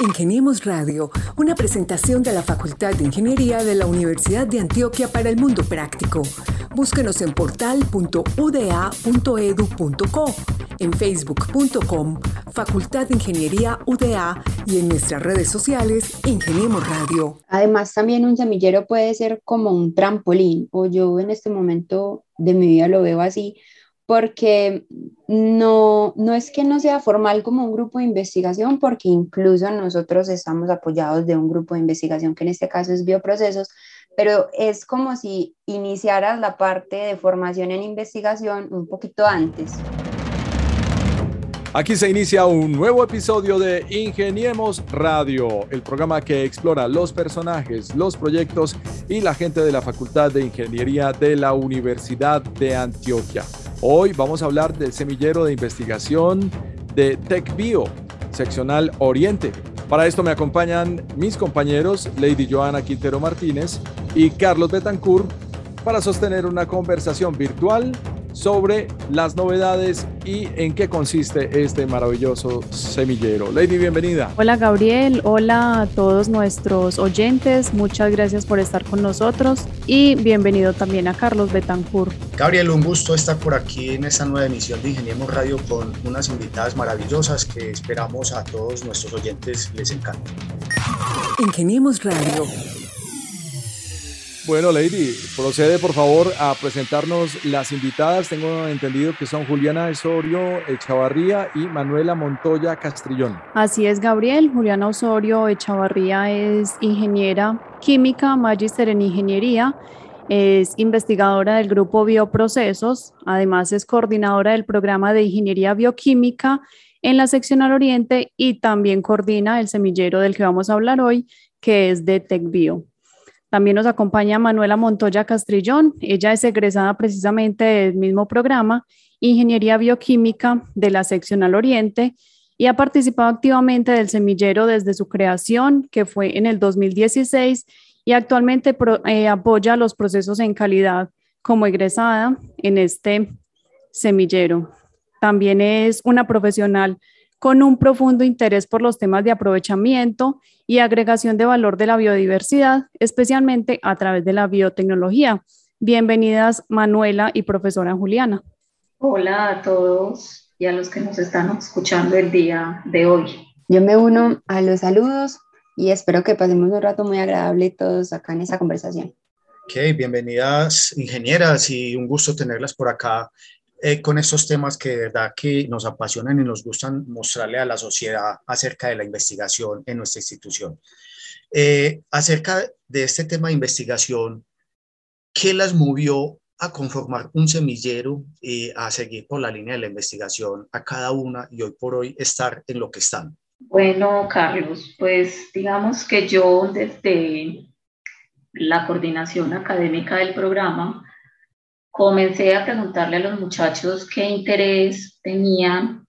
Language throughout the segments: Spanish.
Ingeniemos Radio, una presentación de la Facultad de Ingeniería de la Universidad de Antioquia para el Mundo Práctico. Búsquenos en portal.uda.edu.co, en facebook.com, Facultad de Ingeniería UDA y en nuestras redes sociales, Ingeniemos Radio. Además, también un semillero puede ser como un trampolín, o yo en este momento de mi vida lo veo así, porque no, no es que no sea formal como un grupo de investigación, porque incluso nosotros estamos apoyados de un grupo de investigación que en este caso es bioprocesos, pero es como si iniciaras la parte de formación en investigación un poquito antes. Aquí se inicia un nuevo episodio de Ingeniemos Radio, el programa que explora los personajes, los proyectos y la gente de la Facultad de Ingeniería de la Universidad de Antioquia. Hoy vamos a hablar del semillero de investigación de TecBio, seccional Oriente. Para esto me acompañan mis compañeros Lady Joana Quintero Martínez y Carlos Betancourt para sostener una conversación virtual sobre las novedades y en qué consiste este maravilloso semillero. Lady, bienvenida. Hola Gabriel, hola a todos nuestros oyentes, muchas gracias por estar con nosotros y bienvenido también a Carlos Betancourt. Gabriel, un gusto estar por aquí en esta nueva emisión de Ingeniemos Radio con unas invitadas maravillosas que esperamos a todos nuestros oyentes les encante. Ingeniemos Radio bueno, Lady, procede por favor a presentarnos las invitadas. Tengo entendido que son Juliana Osorio Echavarría y Manuela Montoya Castrillón. Así es, Gabriel. Juliana Osorio Echavarría es ingeniera química, magíster en ingeniería. Es investigadora del grupo Bioprocesos, además es coordinadora del programa de Ingeniería Bioquímica en la sección al Oriente y también coordina el semillero del que vamos a hablar hoy, que es de TecBio. También nos acompaña Manuela Montoya Castrillón. Ella es egresada precisamente del mismo programa, Ingeniería Bioquímica de la Seccional Oriente, y ha participado activamente del semillero desde su creación, que fue en el 2016, y actualmente eh, apoya los procesos en calidad como egresada en este semillero. También es una profesional con un profundo interés por los temas de aprovechamiento y agregación de valor de la biodiversidad, especialmente a través de la biotecnología. Bienvenidas Manuela y profesora Juliana. Hola a todos y a los que nos están escuchando el día de hoy. Yo me uno a los saludos y espero que pasemos un rato muy agradable todos acá en esa conversación. Ok, bienvenidas ingenieras y un gusto tenerlas por acá eh, con estos temas que de verdad que nos apasionan y nos gustan mostrarle a la sociedad acerca de la investigación en nuestra institución. Eh, acerca de este tema de investigación, ¿qué las movió a conformar un semillero y a seguir por la línea de la investigación a cada una y hoy por hoy estar en lo que están? Bueno, Carlos, pues digamos que yo desde la coordinación académica del programa comencé a preguntarle a los muchachos qué interés tenían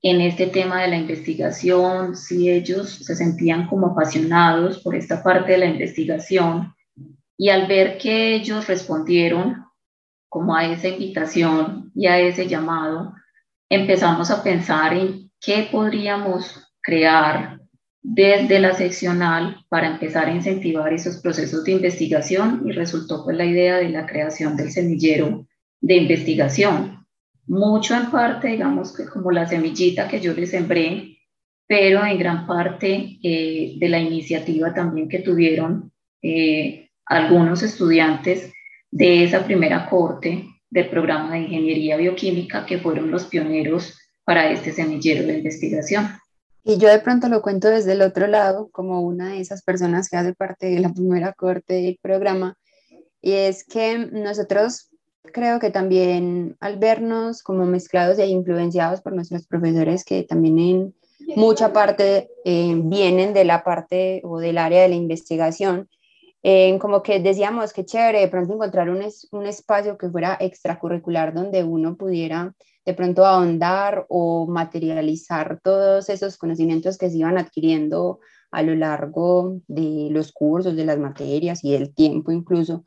en este tema de la investigación, si ellos se sentían como apasionados por esta parte de la investigación. Y al ver que ellos respondieron como a esa invitación y a ese llamado, empezamos a pensar en qué podríamos crear desde la seccional para empezar a incentivar esos procesos de investigación y resultó pues la idea de la creación del semillero de investigación. Mucho en parte, digamos que como la semillita que yo les sembré, pero en gran parte eh, de la iniciativa también que tuvieron eh, algunos estudiantes de esa primera corte del programa de ingeniería bioquímica que fueron los pioneros para este semillero de investigación. Y yo de pronto lo cuento desde el otro lado, como una de esas personas que hace parte de la primera corte del programa, y es que nosotros creo que también al vernos como mezclados e influenciados por nuestros profesores que también en mucha parte eh, vienen de la parte o del área de la investigación, eh, como que decíamos que chévere de pronto encontrar un, un espacio que fuera extracurricular donde uno pudiera de pronto ahondar o materializar todos esos conocimientos que se iban adquiriendo a lo largo de los cursos, de las materias y del tiempo incluso,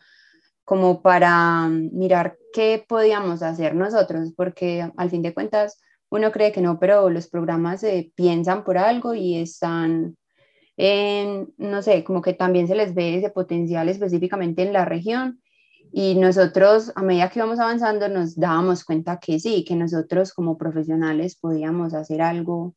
como para mirar qué podíamos hacer nosotros, porque al fin de cuentas uno cree que no, pero los programas se piensan por algo y están no sé, como que también se les ve ese potencial específicamente en la región. Y nosotros, a medida que íbamos avanzando, nos dábamos cuenta que sí, que nosotros como profesionales podíamos hacer algo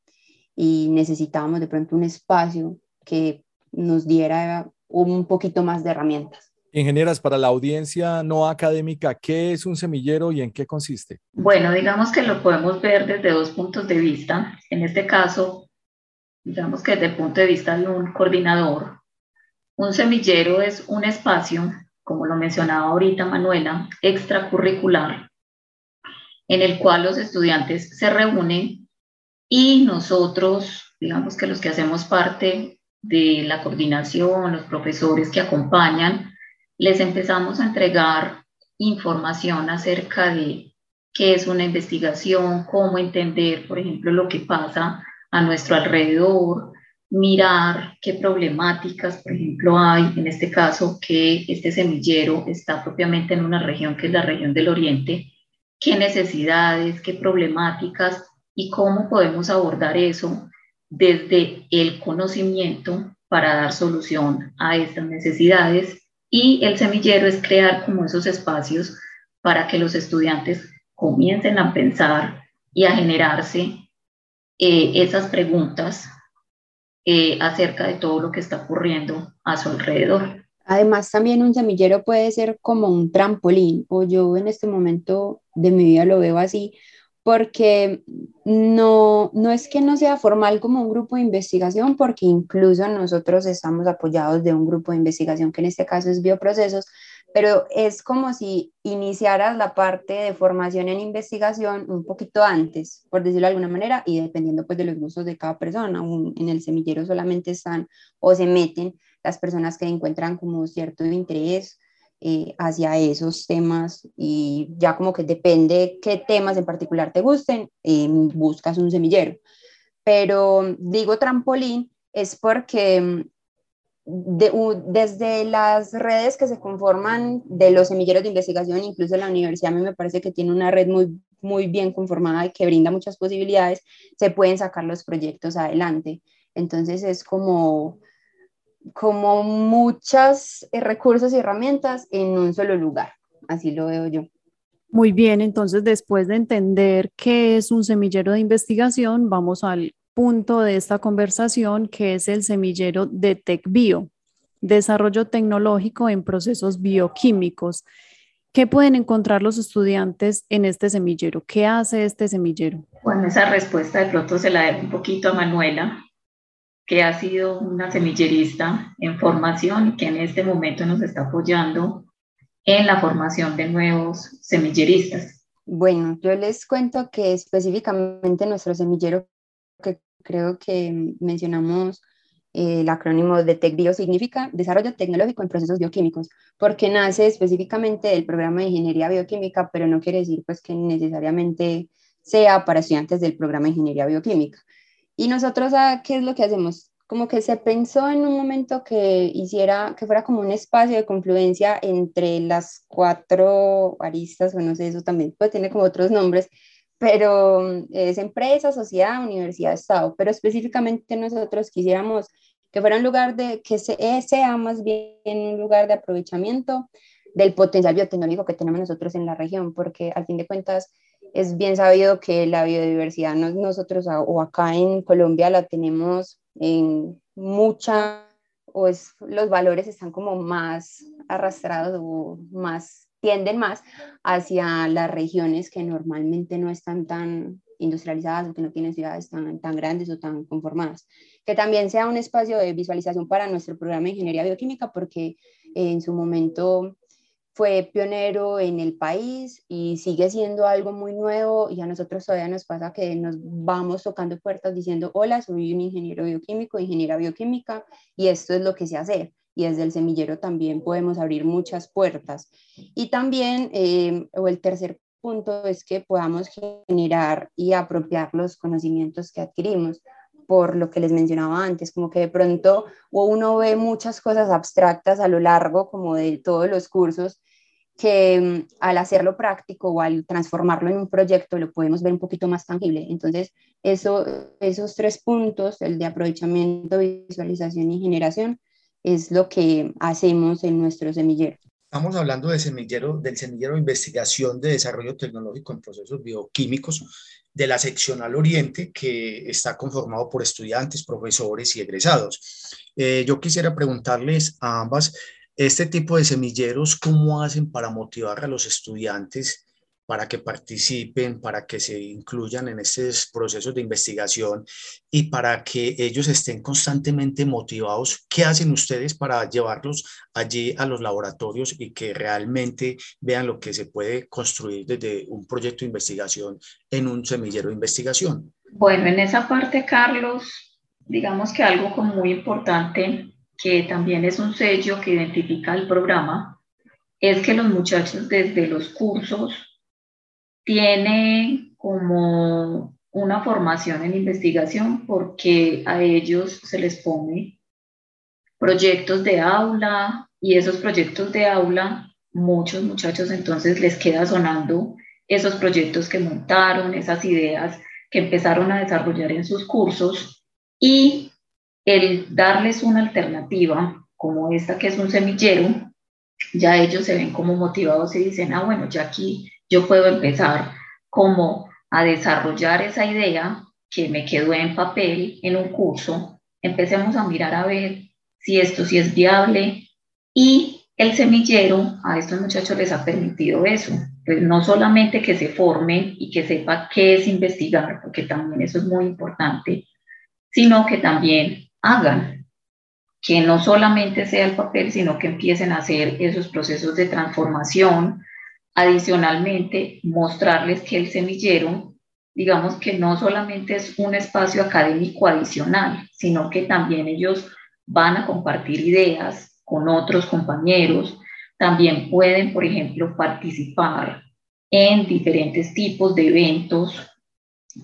y necesitábamos de pronto un espacio que nos diera un poquito más de herramientas. Ingenieras, para la audiencia no académica, ¿qué es un semillero y en qué consiste? Bueno, digamos que lo podemos ver desde dos puntos de vista. En este caso, digamos que desde el punto de vista de un coordinador, un semillero es un espacio, como lo mencionaba ahorita Manuela, extracurricular, en el cual los estudiantes se reúnen y nosotros, digamos que los que hacemos parte de la coordinación, los profesores que acompañan, les empezamos a entregar información acerca de qué es una investigación, cómo entender, por ejemplo, lo que pasa a nuestro alrededor, mirar qué problemáticas, por ejemplo, hay, en este caso, que este semillero está propiamente en una región que es la región del Oriente, qué necesidades, qué problemáticas y cómo podemos abordar eso desde el conocimiento para dar solución a estas necesidades y el semillero es crear como esos espacios para que los estudiantes comiencen a pensar y a generarse eh, esas preguntas eh, acerca de todo lo que está ocurriendo a su alrededor. Además, también un semillero puede ser como un trampolín, o yo en este momento de mi vida lo veo así, porque no, no es que no sea formal como un grupo de investigación, porque incluso nosotros estamos apoyados de un grupo de investigación que en este caso es bioprocesos, pero es como si iniciaras la parte de formación en investigación un poquito antes, por decirlo de alguna manera, y dependiendo pues de los gustos de cada persona. en el semillero solamente están o se meten las personas que encuentran como cierto interés eh, hacia esos temas y ya como que depende qué temas en particular te gusten, eh, buscas un semillero. Pero digo trampolín es porque mm, desde las redes que se conforman de los semilleros de investigación, incluso la universidad a mí me parece que tiene una red muy, muy bien conformada y que brinda muchas posibilidades, se pueden sacar los proyectos adelante. Entonces es como como muchos eh, recursos y herramientas en un solo lugar. Así lo veo yo. Muy bien, entonces después de entender qué es un semillero de investigación, vamos al punto de esta conversación, que es el semillero de TecBio, desarrollo tecnológico en procesos bioquímicos. ¿Qué pueden encontrar los estudiantes en este semillero? ¿Qué hace este semillero? Bueno, esa respuesta de pronto se la dejo un poquito a Manuela, que ha sido una semillerista en formación y que en este momento nos está apoyando en la formación de nuevos semilleristas. Bueno, yo les cuento que específicamente nuestro semillero, creo que mencionamos eh, el acrónimo de TecBio significa Desarrollo Tecnológico en Procesos Bioquímicos, porque nace específicamente del programa de Ingeniería Bioquímica, pero no quiere decir pues que necesariamente sea para estudiantes del programa de Ingeniería Bioquímica. Y nosotros, ah, ¿qué es lo que hacemos? Como que se pensó en un momento que hiciera, que fuera como un espacio de confluencia entre las cuatro aristas, o no sé, eso también pues tiene como otros nombres, pero mm, es empresa, sociedad, universidad, Estado, pero específicamente nosotros quisiéramos que fuera un lugar de, que eh, sea más bien un lugar de aprovechamiento del potencial biotecnológico que tenemos nosotros en la región, porque al fin de cuentas es bien sabido que la biodiversidad nosotros o acá en Colombia la tenemos en mucha, o es, los valores están como más arrastrados o más, tienden más hacia las regiones que normalmente no están tan industrializadas o que no tienen ciudades tan, tan grandes o tan conformadas. Que también sea un espacio de visualización para nuestro programa de ingeniería bioquímica porque en su momento fue pionero en el país y sigue siendo algo muy nuevo y a nosotros todavía nos pasa que nos vamos tocando puertas diciendo, hola, soy un ingeniero bioquímico, ingeniera bioquímica y esto es lo que sé hacer. Y desde el semillero también podemos abrir muchas puertas. Y también, eh, o el tercer punto es que podamos generar y apropiar los conocimientos que adquirimos por lo que les mencionaba antes, como que de pronto uno ve muchas cosas abstractas a lo largo como de todos los cursos que mm, al hacerlo práctico o al transformarlo en un proyecto lo podemos ver un poquito más tangible. Entonces, eso, esos tres puntos, el de aprovechamiento, visualización y generación, es lo que hacemos en nuestro semillero. Estamos hablando del semillero de investigación de desarrollo tecnológico en procesos bioquímicos de la seccional Oriente, que está conformado por estudiantes, profesores y egresados. Eh, yo quisiera preguntarles a ambas, este tipo de semilleros, ¿cómo hacen para motivar a los estudiantes para que participen, para que se incluyan en estos procesos de investigación y para que ellos estén constantemente motivados. ¿Qué hacen ustedes para llevarlos allí a los laboratorios y que realmente vean lo que se puede construir desde un proyecto de investigación en un semillero de investigación? Bueno, en esa parte, Carlos, digamos que algo como muy importante, que también es un sello que identifica el programa, es que los muchachos desde los cursos tiene como una formación en investigación porque a ellos se les pone proyectos de aula y esos proyectos de aula, muchos muchachos entonces les queda sonando esos proyectos que montaron, esas ideas que empezaron a desarrollar en sus cursos y el darles una alternativa como esta que es un semillero, ya ellos se ven como motivados y dicen, ah, bueno, ya aquí yo puedo empezar como a desarrollar esa idea que me quedó en papel en un curso, empecemos a mirar a ver si esto sí es viable. Y el semillero a estos muchachos les ha permitido eso, pues no solamente que se formen y que sepa qué es investigar, porque también eso es muy importante, sino que también hagan, que no solamente sea el papel, sino que empiecen a hacer esos procesos de transformación, Adicionalmente, mostrarles que el semillero, digamos que no solamente es un espacio académico adicional, sino que también ellos van a compartir ideas con otros compañeros, también pueden, por ejemplo, participar en diferentes tipos de eventos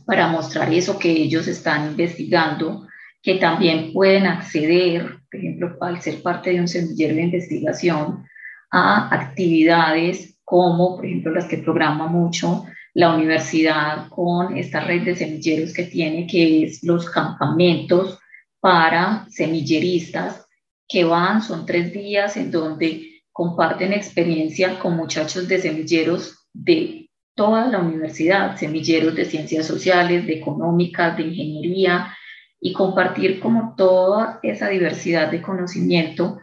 para mostrar eso que ellos están investigando, que también pueden acceder, por ejemplo, al ser parte de un semillero de investigación, a actividades como por ejemplo las que programa mucho la universidad con esta red de semilleros que tiene, que es los campamentos para semilleristas que van, son tres días en donde comparten experiencia con muchachos de semilleros de toda la universidad, semilleros de ciencias sociales, de económicas, de ingeniería, y compartir como toda esa diversidad de conocimiento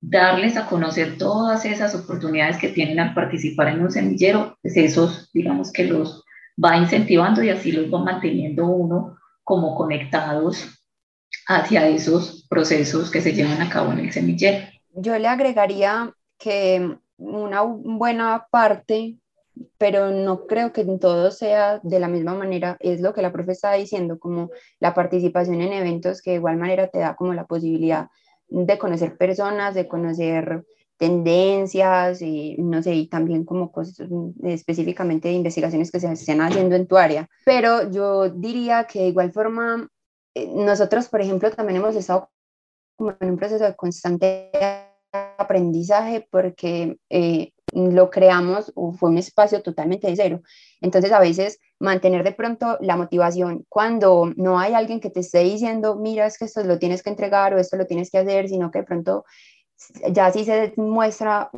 darles a conocer todas esas oportunidades que tienen al participar en un semillero, pues esos, digamos que los va incentivando y así los va manteniendo uno como conectados hacia esos procesos que se llevan a cabo en el semillero. Yo le agregaría que una buena parte, pero no creo que en todo sea de la misma manera, es lo que la profe estaba diciendo, como la participación en eventos que de igual manera te da como la posibilidad de conocer personas, de conocer tendencias y no sé, y también como cosas específicamente de investigaciones que se estén haciendo en tu área. Pero yo diría que de igual forma, eh, nosotros, por ejemplo, también hemos estado como en un proceso de constante aprendizaje porque eh, lo creamos o fue un espacio totalmente de cero. Entonces, a veces mantener de pronto la motivación cuando no hay alguien que te esté diciendo, mira, es que esto lo tienes que entregar o esto lo tienes que hacer, sino que de pronto ya sí se muestra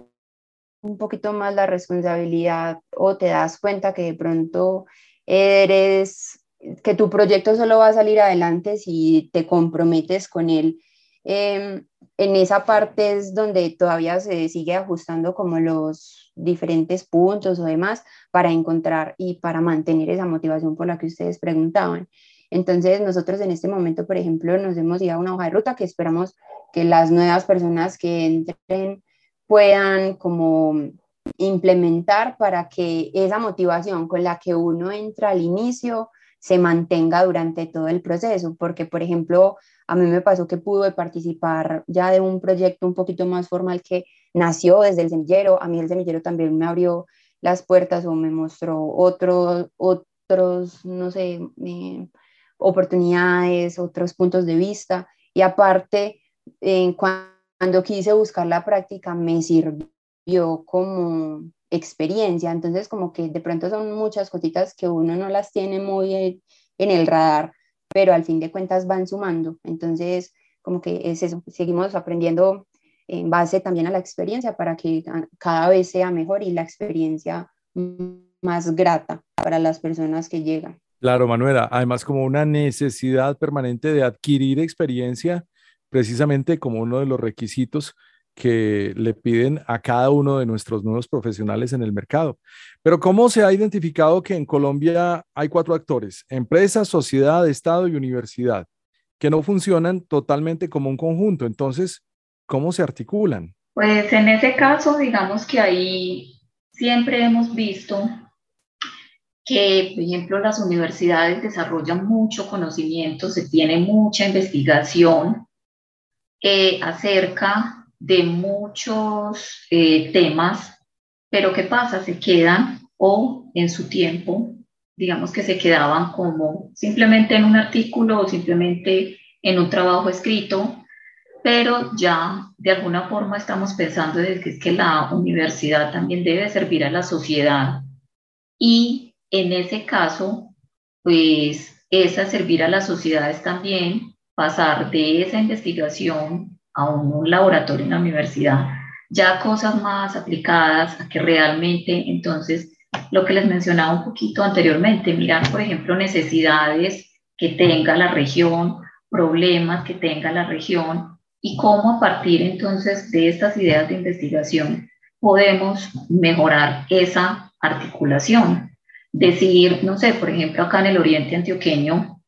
un poquito más la responsabilidad o te das cuenta que de pronto eres, que tu proyecto solo va a salir adelante si te comprometes con él. Em, en esa parte es donde todavía se sigue ajustando como los diferentes puntos o demás para encontrar y para mantener esa motivación por la que ustedes preguntaban. Entonces, nosotros en este momento, por ejemplo, nos hemos ido a una hoja de ruta que esperamos que las nuevas personas que entren puedan como implementar para que esa motivación con la que uno entra al inicio se mantenga durante todo el proceso, porque por ejemplo, a mí me pasó que pude participar ya de un proyecto un poquito más formal que nació desde el semillero, a mí el semillero también me abrió las puertas o me mostró otros, otros no sé, eh, oportunidades, otros puntos de vista, y aparte, cuando quise buscar la práctica, me sirvió como experiencia, entonces como que de pronto son muchas cositas que uno no las tiene muy en el radar, pero al fin de cuentas van sumando, entonces como que es eso, seguimos aprendiendo en base también a la experiencia para que cada vez sea mejor y la experiencia más grata para las personas que llegan. Claro, Manuela, además como una necesidad permanente de adquirir experiencia, precisamente como uno de los requisitos que le piden a cada uno de nuestros nuevos profesionales en el mercado. Pero ¿cómo se ha identificado que en Colombia hay cuatro actores, empresa, sociedad, Estado y universidad, que no funcionan totalmente como un conjunto? Entonces, ¿Cómo se articulan? Pues en ese caso, digamos que ahí siempre hemos visto que, por ejemplo, las universidades desarrollan mucho conocimiento, se tiene mucha investigación eh, acerca de muchos eh, temas, pero ¿qué pasa? Se quedan o en su tiempo, digamos que se quedaban como simplemente en un artículo o simplemente en un trabajo escrito pero ya de alguna forma estamos pensando de que, que la universidad también debe servir a la sociedad y en ese caso, pues esa servir a la sociedad es también pasar de esa investigación a un, laboratorio en la universidad, ya cosas más aplicadas a que realmente entonces lo que les mencionaba un poquito anteriormente, mirar por ejemplo necesidades que tenga la región, problemas que tenga la región y cómo a partir entonces de estas ideas de investigación podemos mejorar esa articulación. Decir, no sé, por ejemplo, acá en el Oriente Antioqueño,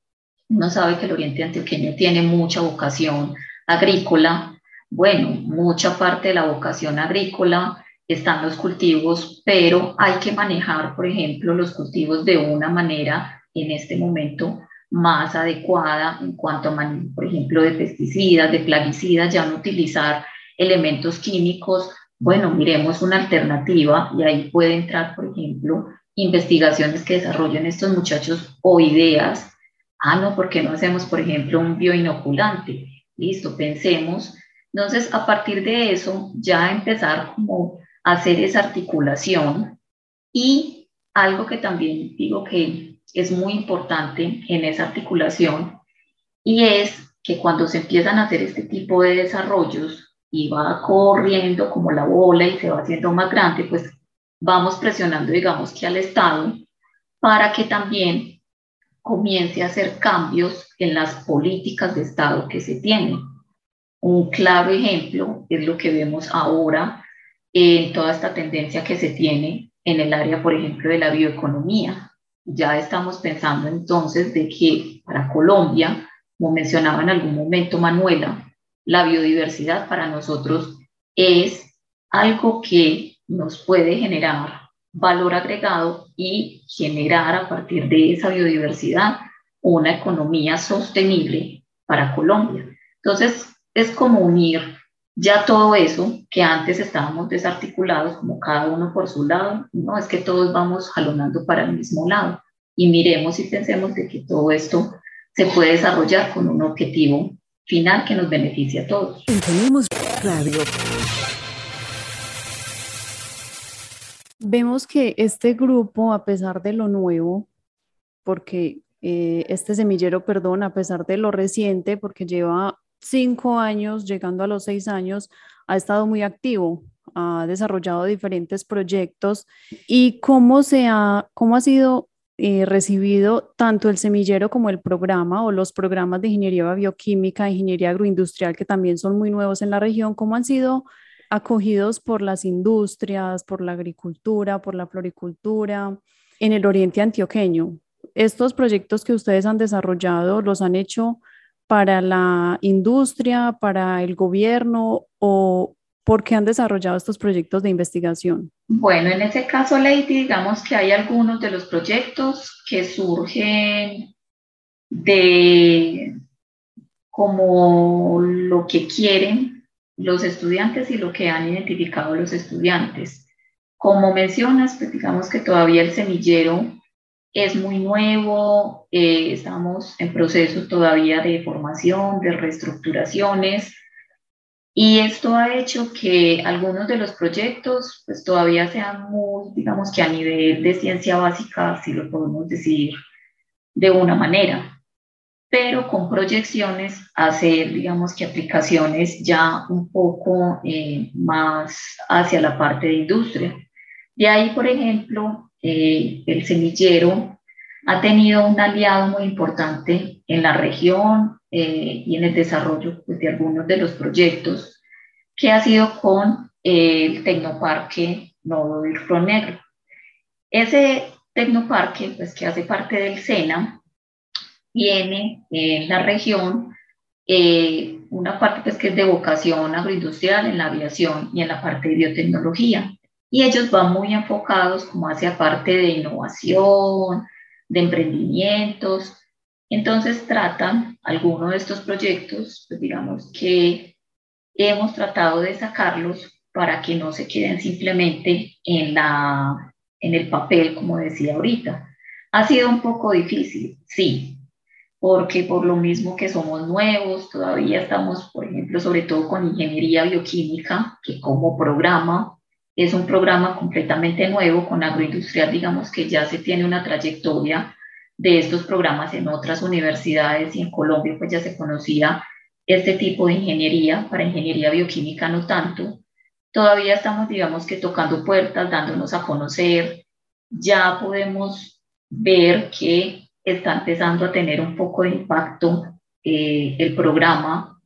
uno sabe que el Oriente Antioqueño tiene mucha vocación agrícola. Bueno, mucha parte de la vocación agrícola están los cultivos, pero hay que manejar, por ejemplo, los cultivos de una manera en este momento más adecuada en cuanto a, por ejemplo, de pesticidas, de plaguicidas, ya no utilizar elementos químicos. Bueno, miremos una alternativa y ahí puede entrar, por ejemplo, investigaciones que desarrollen estos muchachos o ideas. Ah, no, ¿por qué no hacemos, por ejemplo, un bioinoculante? Listo, pensemos. Entonces, a partir de eso, ya empezar como a hacer esa articulación y algo que también digo que es muy importante en esa articulación y es que cuando se empiezan a hacer este tipo de desarrollos y va corriendo como la bola y se va haciendo más grande, pues vamos presionando, digamos que al Estado para que también comience a hacer cambios en las políticas de Estado que se tienen. Un claro ejemplo es lo que vemos ahora en toda esta tendencia que se tiene en el área, por ejemplo, de la bioeconomía ya estamos pensando entonces de que para Colombia, como mencionaba en algún momento Manuela, la biodiversidad para nosotros es algo que nos puede generar valor agregado y generar a partir de esa biodiversidad una economía sostenible para Colombia. Entonces, es como unir ya todo eso que antes estábamos desarticulados, como cada uno por su lado, no es que todos vamos jalonando para el mismo lado. Y miremos y pensemos de que todo esto se puede desarrollar con un objetivo final que nos beneficie a todos. Radio. Vemos que este grupo, a pesar de lo nuevo, porque eh, este semillero, perdón, a pesar de lo reciente, porque lleva cinco años, llegando a los seis años, ha estado muy activo, ha desarrollado diferentes proyectos. Y cómo, se ha, cómo ha sido eh, recibido tanto el semillero como el programa o los programas de ingeniería bioquímica, ingeniería agroindustrial, que también son muy nuevos en la región, cómo han sido acogidos por las industrias, por la agricultura, por la floricultura en el oriente antioqueño. Estos proyectos que ustedes han desarrollado los han hecho para la industria, para el gobierno o por qué han desarrollado estos proyectos de investigación? Bueno, en ese caso, Lady, digamos que hay algunos de los proyectos que surgen de como lo que quieren los estudiantes y lo que han identificado los estudiantes. Como mencionas, pues digamos que todavía el semillero es muy nuevo, eh, estamos en proceso todavía de formación, de reestructuraciones, Y esto ha hecho que algunos de los proyectos pues todavía sean muy, digamos que a nivel de ciencia básica, si lo podemos decir de una manera, pero con proyecciones hacer, digamos que aplicaciones ya un poco eh, más hacia la parte de industria. De ahí, por ejemplo, eh, el semillero ha tenido un aliado muy importante en la región eh, y en el desarrollo pues, de algunos de los proyectos, que ha sido con el Tecnoparque Nodo del Negro. Ese Tecnoparque, pues, que hace parte del SENA, tiene en la región eh, una parte pues, que es de vocación agroindustrial en la aviación y en la parte de biotecnología. Y ellos van muy enfocados como hacia parte de innovación, de emprendimientos. Entonces tratan algunos de estos proyectos, pues digamos que hemos tratado de sacarlos para que no se queden simplemente en, la, en el papel, como decía ahorita. Ha sido un poco difícil, sí, porque por lo mismo que somos nuevos, todavía estamos, por ejemplo, sobre todo con ingeniería bioquímica, que como programa es un programa completamente nuevo, con agroindustrial, digamos que ya se tiene una trayectoria de estos programas en otras universidades y en Colombia pues ya se conocía este tipo de ingeniería, para ingeniería bioquímica no tanto. Todavía estamos, digamos que tocando puertas, dándonos a conocer, ya podemos ver que está empezando a tener un poco de impacto eh, el programa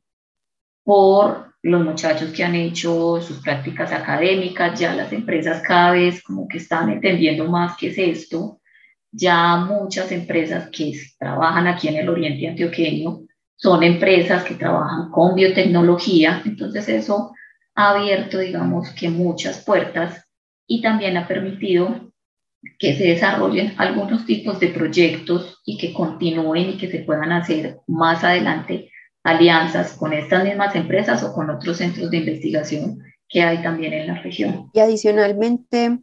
por los muchachos que han hecho sus prácticas académicas, ya las empresas cada vez como que están entendiendo más qué es esto, ya muchas empresas que trabajan aquí en el oriente antioqueño son empresas que trabajan con biotecnología, entonces eso ha abierto, digamos, que muchas puertas y también ha permitido que se desarrollen algunos tipos de proyectos y que continúen y que se puedan hacer más adelante alianzas con estas mismas empresas o con otros centros de investigación que hay también en la región. Y adicionalmente,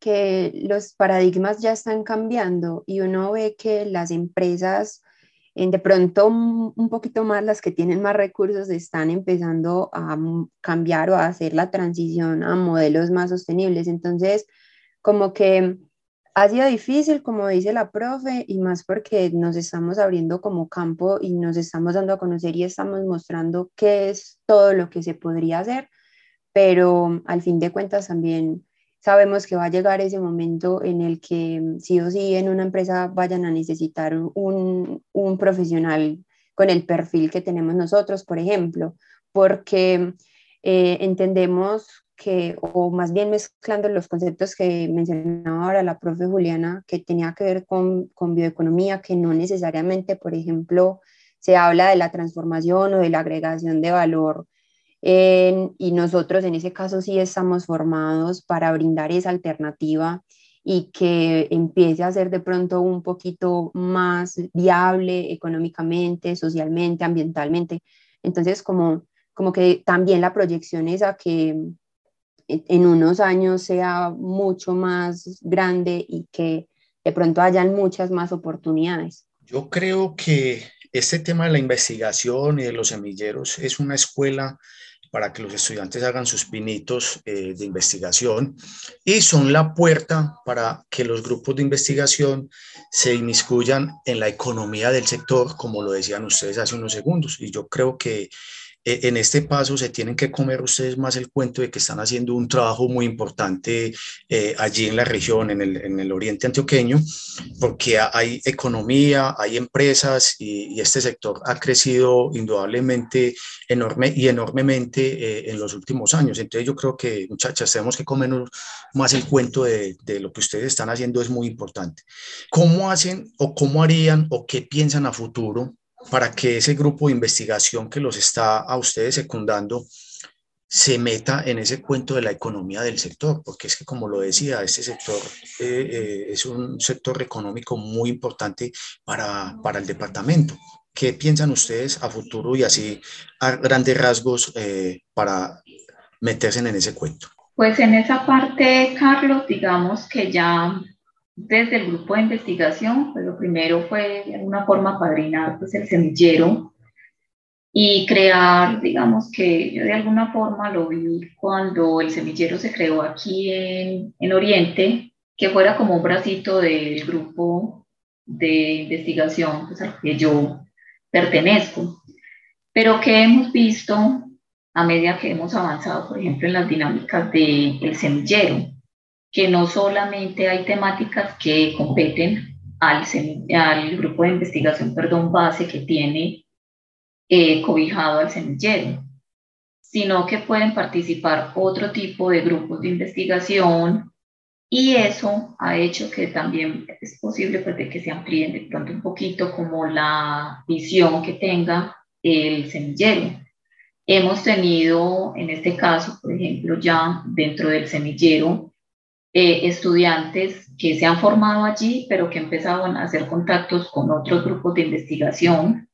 que los paradigmas ya están cambiando y uno ve que las empresas, de pronto un poquito más las que tienen más recursos, están empezando a cambiar o a hacer la transición a modelos más sostenibles. Entonces, como que ha sido difícil, como dice la profe, y más porque nos estamos abriendo como campo y nos estamos dando a conocer y estamos mostrando qué es todo lo que se podría hacer, pero al fin de cuentas también sabemos que va a llegar ese momento en el que sí o sí en una empresa vayan a necesitar un, un profesional con el perfil que tenemos nosotros, por ejemplo, porque eh, entendemos que, o más bien mezclando los conceptos que mencionaba ahora la profe Juliana, que tenía que ver con, con bioeconomía, que no necesariamente, por ejemplo, se habla de la transformación o de la agregación de valor y nosotros en ese caso sí estamos formados para brindar esa alternativa y que empiece a ser de pronto un poquito más viable económicamente, socialmente, ambientalmente. Entonces, como, como que también la proyección es a que en unos años sea mucho más grande y que de pronto hayan muchas más oportunidades. Yo creo que este tema de la investigación y de los semilleros es una escuela para que los estudiantes hagan sus pinitos eh, de investigación y son la puerta para que los grupos de investigación se inmiscuyan en la economía del sector, como lo decían ustedes hace unos segundos. Y yo creo que eh, en este paso se tienen que comer ustedes más el cuento de que están haciendo un trabajo muy importante eh, allí en la región, en el, en el, oriente antioqueño, porque hay economía, hay empresas y, este sector ha crecido indudablemente enorme y enormemente eh, en los últimos años. Entonces yo creo que, muchachas, tenemos que comernos más el cuento de lo que ustedes están haciendo, es muy importante. ¿Cómo hacen o cómo harían o qué piensan a futuro para que ese grupo de investigación que los está a ustedes secundando se meta en ese cuento de la economía del sector, porque es que como lo decía, este sector eh, eh, es un sector económico muy importante para, para, el departamento. ¿Qué piensan ustedes a futuro y así a grandes rasgos eh, para meterse en ese cuento? Pues en esa parte, Carlos, digamos que ya desde el grupo de investigación, pues lo primero fue de alguna forma padrinar pues, el semillero y crear, digamos que yo de alguna forma lo vi cuando el semillero se creó aquí en, en Oriente, que fuera como un bracito del grupo de investigación pues, al que yo pertenezco, pero que hemos visto a medida que hemos avanzado, por ejemplo, en las dinámicas del semillero, que no solamente hay temáticas que competen al, al grupo de investigación, perdón, base que tiene eh, cobijado al semillero, sino que pueden participar otro tipo de grupos de investigación y eso ha hecho que también es posible pues, que se amplíen de pronto un poquito como la visión que tenga el semillero. Hemos tenido, en este caso, por ejemplo, ya dentro del semillero, eh, estudiantes que se han formado allí, pero que empezaban a hacer contactos con otros grupos de investigación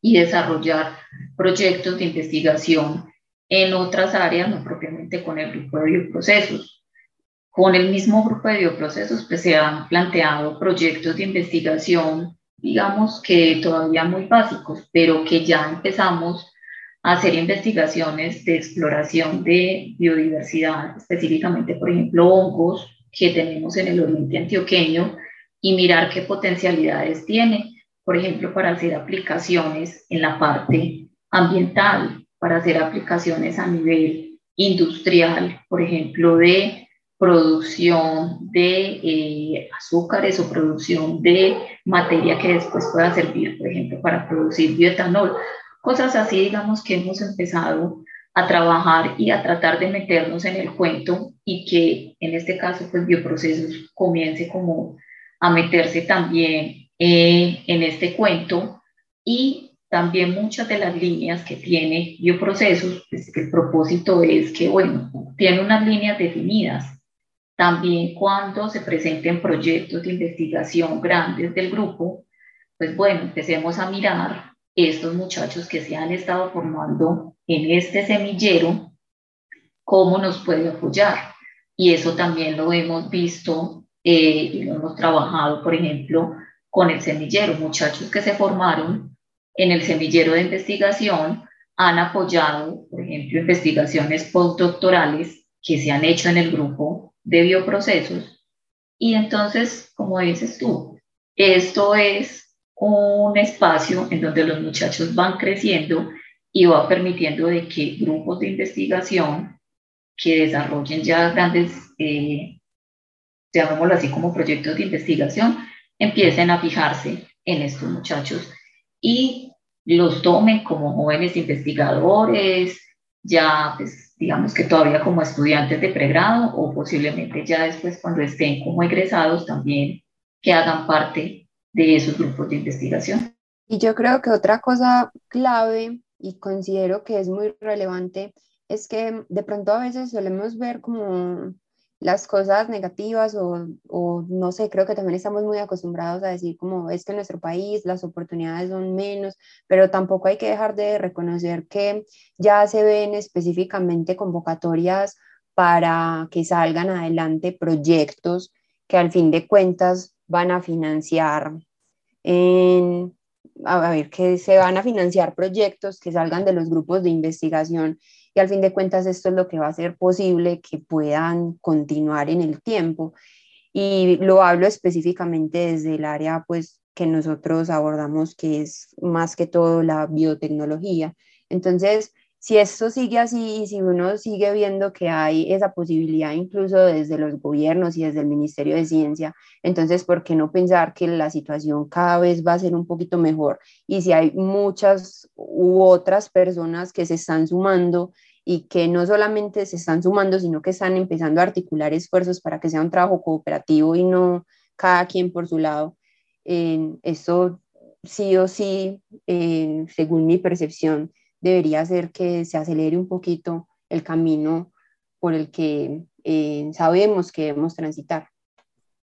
y desarrollar proyectos de investigación en otras áreas, no propiamente con el grupo de bioprocesos. Con el mismo grupo de bioprocesos pues, se han planteado proyectos de investigación, digamos que todavía muy básicos, pero que ya empezamos hacer investigaciones de exploración de biodiversidad, específicamente, por ejemplo, hongos que tenemos en el oriente antioqueño y mirar qué potencialidades tiene por ejemplo, para hacer aplicaciones en la parte ambiental, para hacer aplicaciones a nivel industrial, por ejemplo, de producción de eh, azúcares o producción de materia que después pueda servir, por ejemplo, para producir bioetanol. Cosas así, digamos, que hemos empezado a trabajar y a tratar de meternos en el cuento y que en este caso, pues, bioprocesos comience como a meterse también eh, en este cuento y también muchas de las líneas que tiene bioprocesos, pues el propósito es que, bueno, tiene unas líneas definidas. También cuando se presenten proyectos de investigación grandes del grupo, pues bueno, empecemos a mirar estos muchachos que se han estado formando en este semillero, cómo nos puede apoyar. Y eso también lo hemos visto eh, y lo hemos trabajado, por ejemplo, con el semillero. Muchachos que se formaron en el semillero de investigación han apoyado, por ejemplo, investigaciones postdoctorales que se han hecho en el grupo de bioprocesos. Y entonces, como dices tú, esto es un espacio en donde los muchachos van creciendo y va permitiendo de que grupos de investigación que desarrollen ya grandes, eh, llamémoslo así como proyectos de investigación, empiecen a fijarse en estos muchachos y los tomen como jóvenes investigadores, ya pues digamos que todavía como estudiantes de pregrado o posiblemente ya después cuando estén como egresados también que hagan parte de esos grupos de investigación. Y yo creo que otra cosa clave y considero que es muy relevante es que de pronto a veces solemos ver como las cosas negativas o, o, no sé, creo que también estamos muy acostumbrados a decir como es que en nuestro país las oportunidades son menos, pero tampoco hay que dejar de reconocer que ya se ven específicamente convocatorias para que salgan adelante proyectos que al fin de cuentas van a financiar en, a ver, que se van a financiar proyectos que salgan de los grupos de investigación y al fin de cuentas esto es lo que va a hacer posible que puedan continuar en el tiempo. Y lo hablo específicamente desde el área pues que nosotros abordamos que es más que todo la biotecnología. Entonces, si esto sigue así y si uno sigue viendo que hay esa posibilidad incluso desde los gobiernos y desde el Ministerio de Ciencia, entonces, ¿por qué no pensar que la situación cada vez va a ser un poquito mejor? Y si hay muchas u otras personas que se están sumando y que no solamente se están sumando, sino que están empezando a articular esfuerzos para que sea un trabajo cooperativo y no cada quien por su lado, esto sí o sí, según mi percepción, debería ser que se acelere un poquito el camino por el que eh, sabemos que debemos transitar.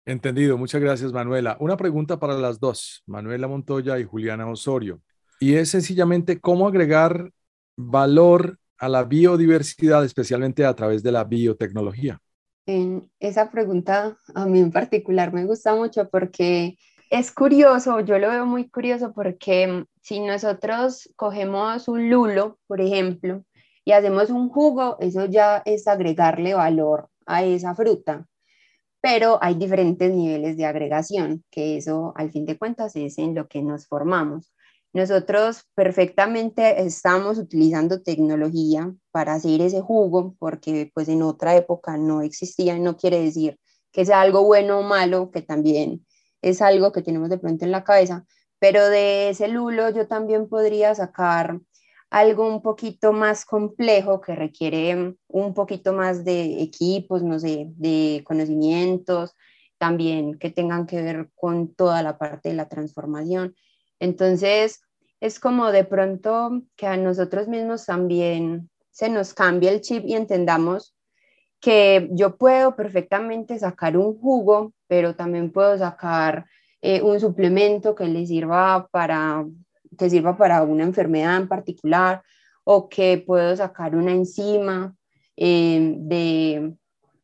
Entendido, muchas gracias Manuela. Una pregunta para las dos, Manuela Montoya y Juliana Osorio, y es sencillamente cómo agregar valor a la biodiversidad, especialmente a través de la biotecnología. En esa pregunta a mí en particular me gusta mucho porque es curioso, yo lo veo muy curioso porque si nosotros cogemos un lulo, por ejemplo, y hacemos un jugo, eso ya es agregarle valor a esa fruta. Pero hay diferentes niveles de agregación, que eso al fin de cuentas es en lo que nos formamos. Nosotros perfectamente estamos utilizando tecnología para hacer ese jugo, porque pues en otra época no existía, no quiere decir que sea algo bueno o malo, que también es algo que tenemos de pronto en la cabeza, pero de ese lulo yo también podría sacar algo un poquito más complejo que requiere un poquito más de equipos, no sé, de conocimientos, también que tengan que ver con toda la parte de la transformación. Entonces, es como de pronto que a nosotros mismos también se nos cambia el chip y entendamos que yo puedo perfectamente sacar un jugo, pero también puedo sacar eh, un suplemento que le sirva para, que sirva para una enfermedad en particular o que puedo sacar una enzima eh, de,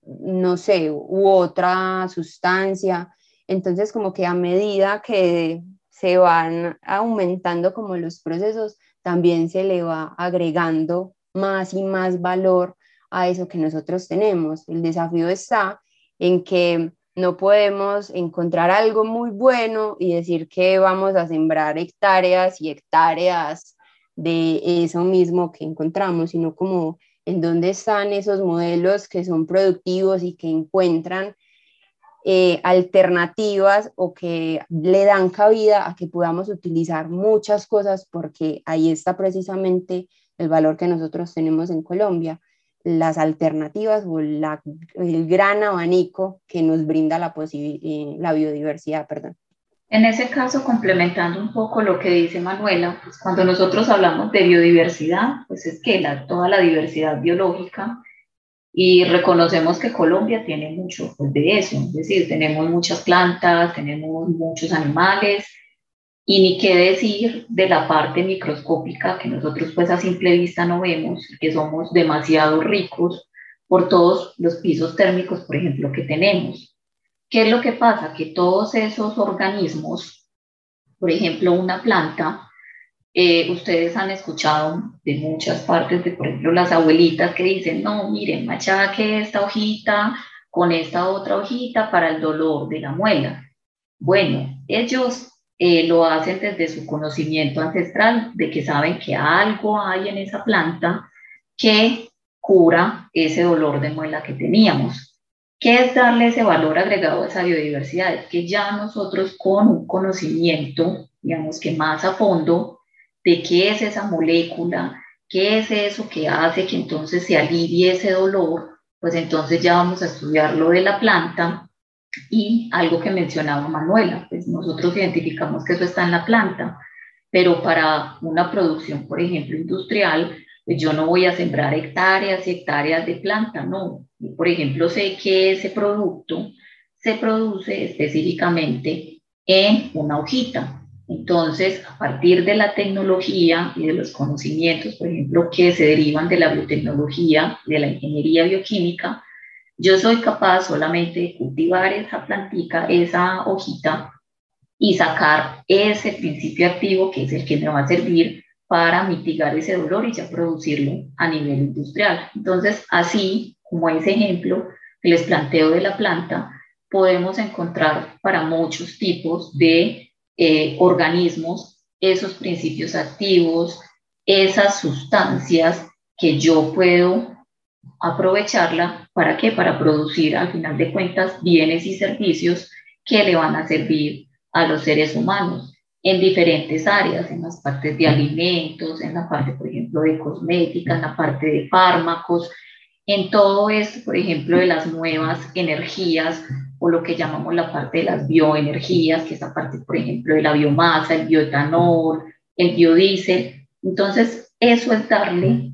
no sé, u otra sustancia. Entonces, como que a medida que se van aumentando como los procesos, también se le va agregando más y más valor a eso que nosotros tenemos. El desafío está en que no podemos encontrar algo muy bueno y decir que vamos a sembrar hectáreas y hectáreas de eso mismo que encontramos, sino como en dónde están esos modelos que son productivos y que encuentran eh, alternativas o que le dan cabida a que podamos utilizar muchas cosas porque ahí está precisamente el valor que nosotros tenemos en Colombia las alternativas o el gran abanico que nos brinda la, eh, la biodiversidad. Perdón. En ese caso, complementando un poco lo que dice Manuela, pues cuando nosotros hablamos de biodiversidad, pues es que la, toda la diversidad biológica y reconocemos que Colombia tiene mucho pues, de eso, es decir, tenemos muchas plantas, tenemos muchos animales, y ni qué decir de la parte microscópica que nosotros pues a simple vista no vemos, que somos demasiado ricos por todos los pisos térmicos, por ejemplo, que tenemos. ¿Qué es lo que pasa? Que todos esos organismos, por ejemplo, una planta, eh, ustedes han escuchado de muchas partes de, por ejemplo, las abuelitas que dicen, no, miren, machaque esta hojita con esta otra hojita para el dolor de la muela. Bueno, ellos eh, lo hacen desde su conocimiento ancestral, de que saben que algo hay en esa planta que cura ese dolor de muela que teníamos. ¿Qué es darle ese valor agregado a esa biodiversidad? Es que ya nosotros con un conocimiento, digamos que más a fondo, de qué es esa molécula, qué es eso que hace que entonces se alivie ese dolor, pues entonces ya vamos a estudiar lo de la planta y algo que mencionaba Manuela, pues nosotros identificamos que eso está en la planta, pero para una producción, por ejemplo, industrial, pues yo no voy a sembrar hectáreas y hectáreas de planta, no. Por ejemplo, sé que ese producto se produce específicamente en una hojita. Entonces, a partir de la tecnología y de los conocimientos, por ejemplo, que se derivan de la biotecnología, de la ingeniería bioquímica, yo soy capaz solamente de cultivar esa plantica, esa hojita y sacar ese principio activo que es el que me va a servir para mitigar ese dolor y ya producirlo a nivel industrial. Entonces, así como ese ejemplo que les planteo de la planta, podemos encontrar para muchos tipos de eh, organismos esos principios activos, esas sustancias que yo puedo aprovecharla para qué? Para producir al final de cuentas bienes y servicios que le van a servir a los seres humanos en diferentes áreas, en las partes de alimentos, en la parte, por ejemplo, de cosmética, en la parte de fármacos, en todo esto, por ejemplo, de las nuevas energías o lo que llamamos la parte de las bioenergías, que es la parte, por ejemplo, de la biomasa, el bioetanol, el biodiesel. Entonces, eso es darle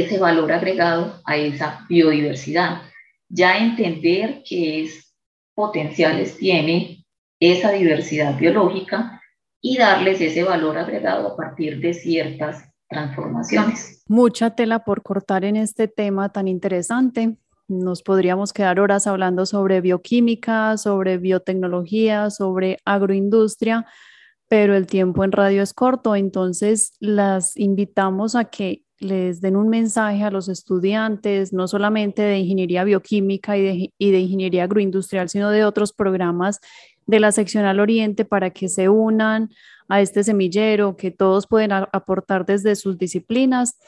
ese valor agregado a esa biodiversidad. Ya entender qué es potenciales tiene esa diversidad biológica y darles ese valor agregado a partir de ciertas transformaciones. Mucha tela por cortar en este tema tan interesante. Nos podríamos quedar horas hablando sobre bioquímica, sobre biotecnología, sobre agroindustria, pero el tiempo en radio es corto, entonces las invitamos a que les den un mensaje a los estudiantes, no solamente de ingeniería bioquímica y de, ingeniería agroindustrial, sino de otros programas de la seccional Oriente para que se unan a este semillero, que todos pueden aportar desde sus disciplinas.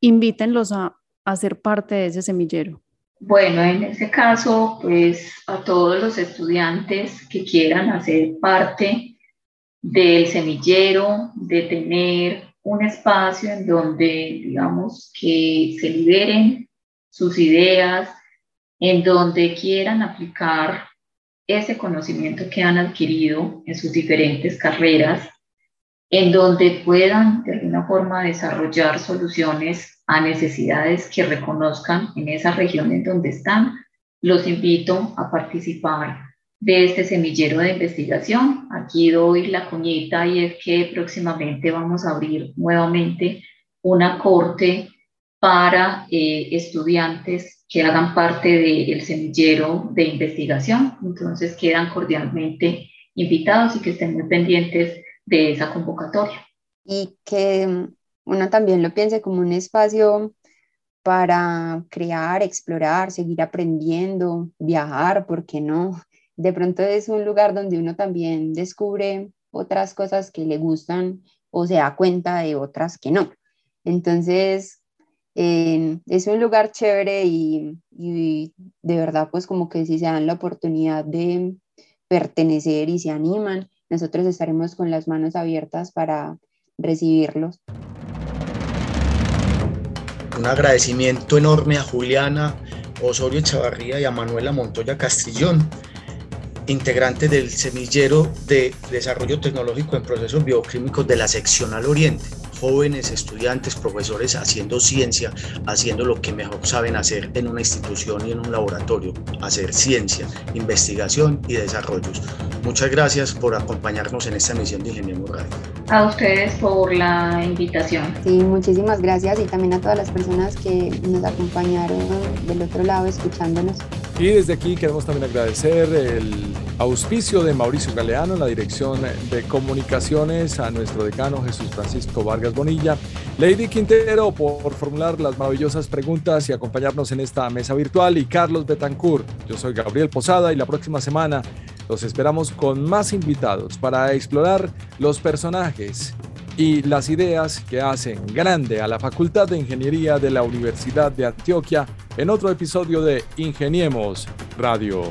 Invítenlos a, a ser parte de ese semillero. Bueno, en ese caso, pues a todos los estudiantes que quieran hacer parte del semillero, de tener un espacio en donde, digamos, que se liberen sus ideas, en donde quieran aplicar ese conocimiento que han adquirido en sus diferentes carreras, en donde puedan de alguna forma desarrollar soluciones a necesidades que reconozcan en esa región en donde están, los invito a participar de este semillero de investigación. Aquí doy la cuñita y es que próximamente vamos a abrir nuevamente una corte para eh, estudiantes que hagan parte del semillero de investigación. Entonces quedan cordialmente invitados y que estén muy pendientes de esa convocatoria. Y que uno también lo piense como un espacio para crear, explorar, seguir aprendiendo, viajar, ¿por qué no? De pronto es un lugar donde uno también descubre otras cosas que le gustan o se da cuenta de otras que no. Entonces, es un lugar chévere y, de verdad, pues como que si se dan la oportunidad de pertenecer y se animan, nosotros estaremos con las manos abiertas para recibirlos un agradecimiento enorme a Juliana Osorio Chavarría y a Manuela Montoya Castrillón, integrantes del semillero de desarrollo tecnológico en procesos bioquímicos de la seccional Oriente jóvenes estudiantes, profesores haciendo ciencia, haciendo lo que mejor saben hacer en una institución y en un laboratorio, hacer ciencia, investigación y desarrollos. Muchas gracias por acompañarnos en esta emisión de Ingeniería Radio. A ustedes por la invitación. Sí, muchísimas gracias y también a todas las personas que nos acompañaron del otro lado escuchándonos. Y desde aquí queremos también agradecer el auspicio de Mauricio Galeano en la dirección de comunicaciones, a nuestro decano Jesús Francisco Vargas Bonilla, Lady Quintero por formular las maravillosas preguntas y acompañarnos en esta mesa virtual y Carlos Betancourt. Yo soy Gabriel Posada y la próxima semana los esperamos con más invitados para explorar los personajes y las ideas que hacen grande a la Facultad de Ingeniería de la Universidad de Antioquia en otro episodio de Ingeniemos Radio.